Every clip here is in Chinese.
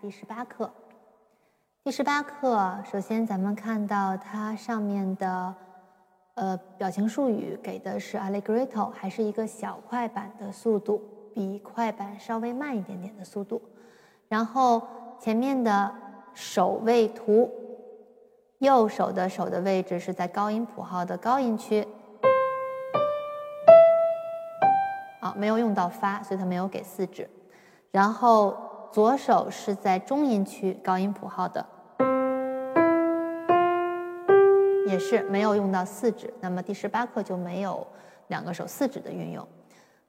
第十八课。第十八课，首先咱们看到它上面的呃表情术语给的是 allegretto，还是一个小快板的速度，比快板稍微慢一点点的速度。然后前面的手位图，右手的手的位置是在高音谱号的高音区。啊，没有用到发，所以它没有给四指。然后左手是在中音区高音谱号的，也是没有用到四指。那么第十八课就没有两个手四指的运用。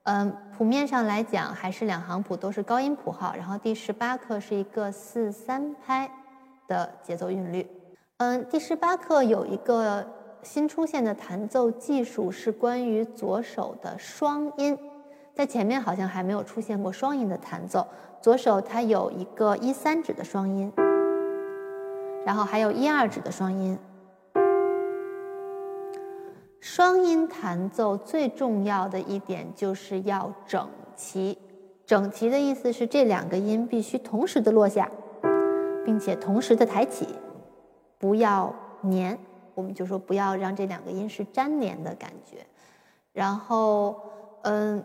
嗯，谱面上来讲还是两行谱都是高音谱号，然后第十八课是一个四三拍的节奏韵律。嗯，第十八课有一个新出现的弹奏技术是关于左手的双音。在前面好像还没有出现过双音的弹奏，左手它有一个一三指的双音，然后还有一二指的双音。双音弹奏最重要的一点就是要整齐，整齐的意思是这两个音必须同时的落下，并且同时的抬起，不要粘，我们就说不要让这两个音是粘连的感觉。然后，嗯。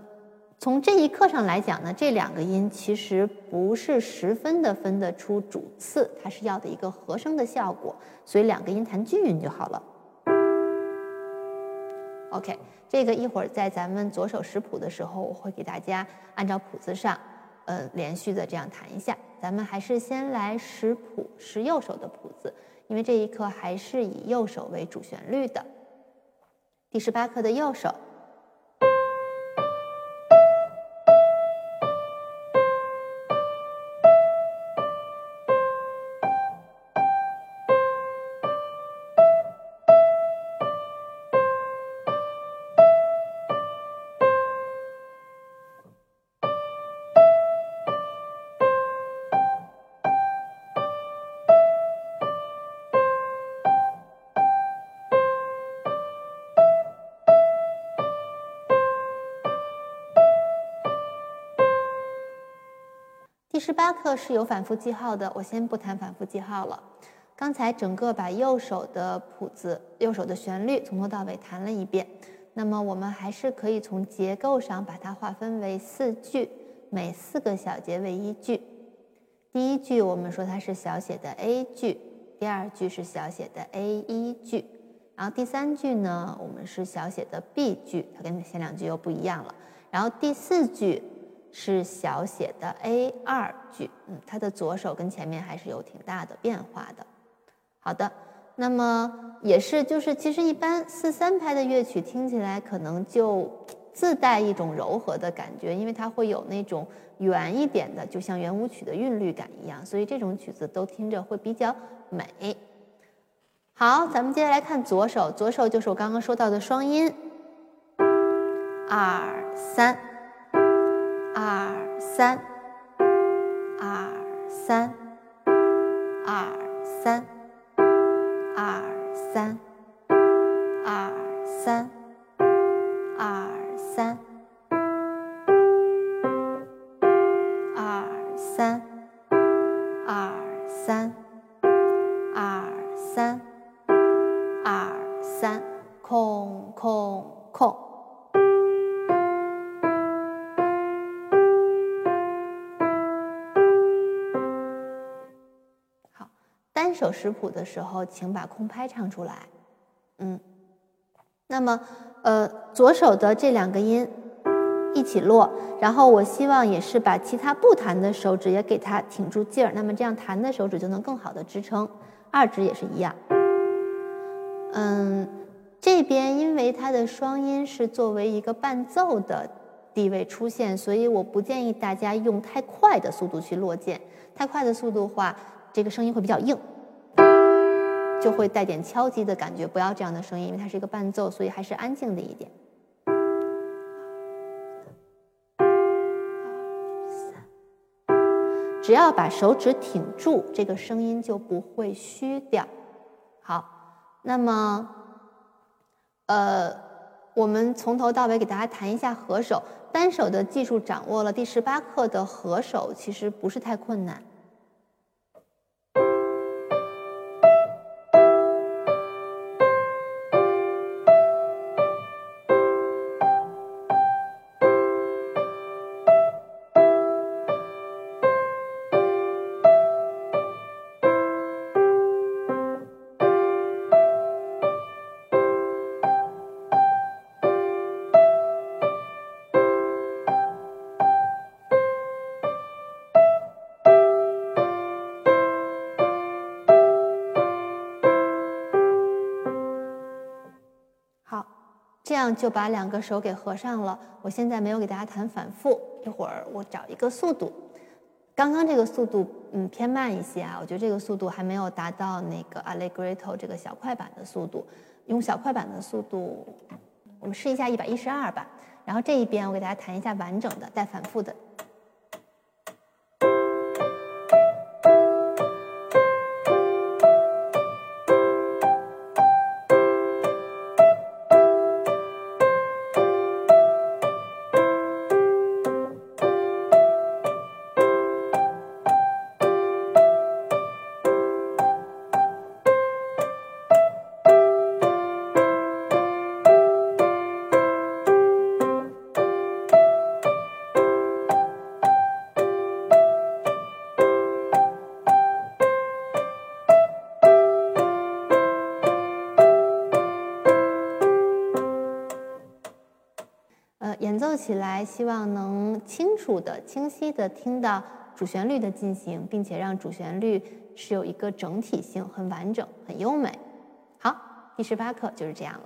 从这一课上来讲呢，这两个音其实不是十分的分得出主次，它是要的一个和声的效果，所以两个音弹均匀就好了。OK，这个一会儿在咱们左手识谱的时候，我会给大家按照谱子上，呃，连续的这样弹一下。咱们还是先来识谱，识右手的谱子，因为这一课还是以右手为主旋律的。第十八课的右手。十八课是有反复记号的，我先不谈反复记号了。刚才整个把右手的谱子、右手的旋律从头到尾弹了一遍。那么我们还是可以从结构上把它划分为四句，每四个小节为一句。第一句我们说它是小写的 A 句，第二句是小写的 A 一句，然后第三句呢我们是小写的 B 句，它跟前两句又不一样了。然后第四句。是小写的 A 二句，嗯，它的左手跟前面还是有挺大的变化的。好的，那么也是，就是其实一般四三拍的乐曲听起来可能就自带一种柔和的感觉，因为它会有那种圆一点的，就像圆舞曲的韵律感一样，所以这种曲子都听着会比较美。好，咱们接下来看左手，左手就是我刚刚说到的双音，二三。二三，二三，二三，二三，二三，二三，二三，二三，二三，二三，空空空。手识谱的时候，请把空拍唱出来。嗯，那么呃，左手的这两个音一起落，然后我希望也是把其他不弹的手指也给它挺住劲儿，那么这样弹的手指就能更好的支撑。二指也是一样。嗯，这边因为它的双音是作为一个伴奏的地位出现，所以我不建议大家用太快的速度去落键。太快的速度话，这个声音会比较硬。就会带点敲击的感觉，不要这样的声音，因为它是一个伴奏，所以还是安静的一点。只要把手指挺住，这个声音就不会虚掉。好，那么，呃，我们从头到尾给大家弹一下合手，单手的技术掌握了，第十八课的合手其实不是太困难。这样就把两个手给合上了。我现在没有给大家弹反复，一会儿我找一个速度。刚刚这个速度嗯偏慢一些啊，我觉得这个速度还没有达到那个 Allegretto 这个小快板的速度。用小快板的速度，我们试一下一百一十二吧。然后这一边我给大家弹一下完整的带反复的。做起来，希望能清楚的、清晰的听到主旋律的进行，并且让主旋律是有一个整体性，很完整、很优美。好，第十八课就是这样了。